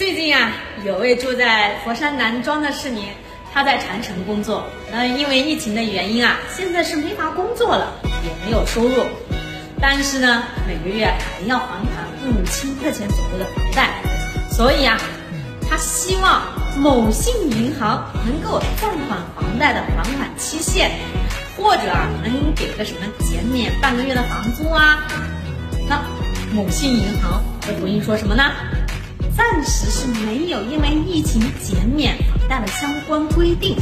最近啊，有位住在佛山南庄的市民，他在长城工作，那因为疫情的原因啊，现在是没法工作了，也没有收入，但是呢，每个月还要还款五千块钱左右的房贷，所以啊，他希望某信银行能够暂缓房贷的还款期限，或者啊，能给个什么减免半个月的房租啊。那某信银行会回应说什么呢？暂时是没有因为疫情减免房贷的相关规定。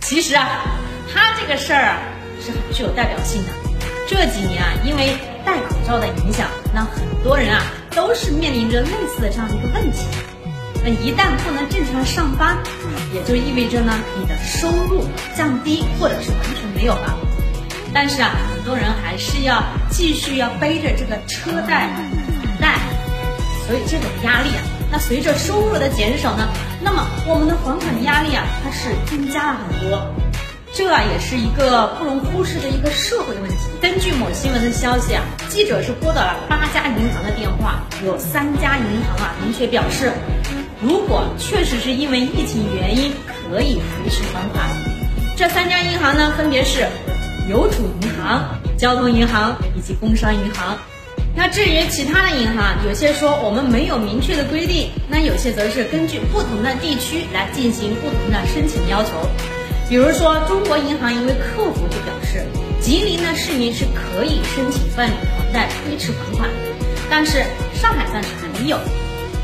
其实啊，他这个事儿啊是很具有代表性的。这几年啊，因为戴口罩的影响，那很多人啊都是面临着类似的这样的一个问题。那一旦不能正常上班，也就意味着呢你的收入降低或者是完全没有了。但是啊，很多人还是要继续要背着这个车、贷。所以这种压力啊，那随着收入的减少呢，那么我们的还款压力啊，它是增加了很多，这也是一个不容忽视的一个社会问题。根据某新闻的消息啊，记者是拨打了八家银行的电话，有三家银行啊明确表示，如果确实是因为疫情原因可以推迟还款。这三家银行呢，分别是邮储银行、交通银行以及工商银行。那至于其他的银行，有些说我们没有明确的规定，那有些则是根据不同的地区来进行不同的申请要求。比如说，中国银行一位客服就表示，吉林的市民是可以申请办理房贷推迟还款，但是上海暂时还没有。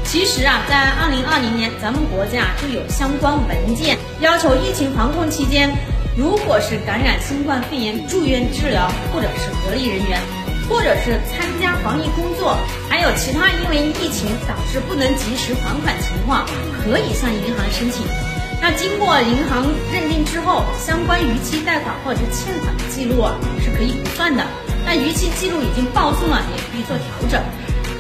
其实啊，在二零二零年，咱们国家就有相关文件要求，疫情防控期间，如果是感染新冠肺炎住院治疗或者是隔离人员。或者是参加防疫工作，还有其他因为疫情导致不能及时还款情况，可以向银行申请。那经过银行认定之后，相关逾期贷款或者欠款的记录啊是可以不算的。那逾期记录已经报送了，也可以做调整。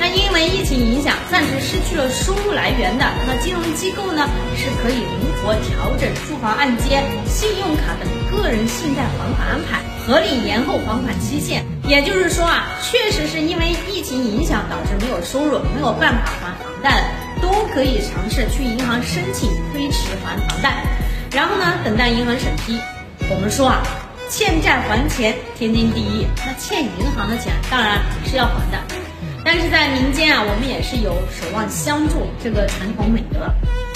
那因为疫情影响，暂时失去了收入来源的，那金融机构呢是可以灵活调整住房按揭、信用卡等个人信贷还款安排，合理延后还款期限。也就是说啊，确实是因为疫情影响导致没有收入、没有办法还房贷的，都可以尝试去银行申请推迟还房贷，然后呢等待银行审批。我们说啊，欠债还钱天经地义，那欠银行的钱当然是要还的。但是在民间啊，我们也是有守望相助这个传统美德。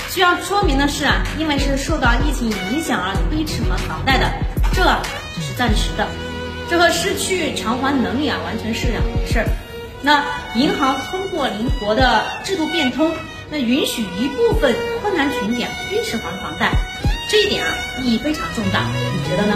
需要说明的是啊，因为是受到疫情影响而推迟还房贷的，这只是暂时的，这和失去偿还能力啊完全是两回事儿。那银行通过灵活的制度变通，那允许一部分困难群体啊推迟还房贷，这一点啊意义非常重大，你觉得呢？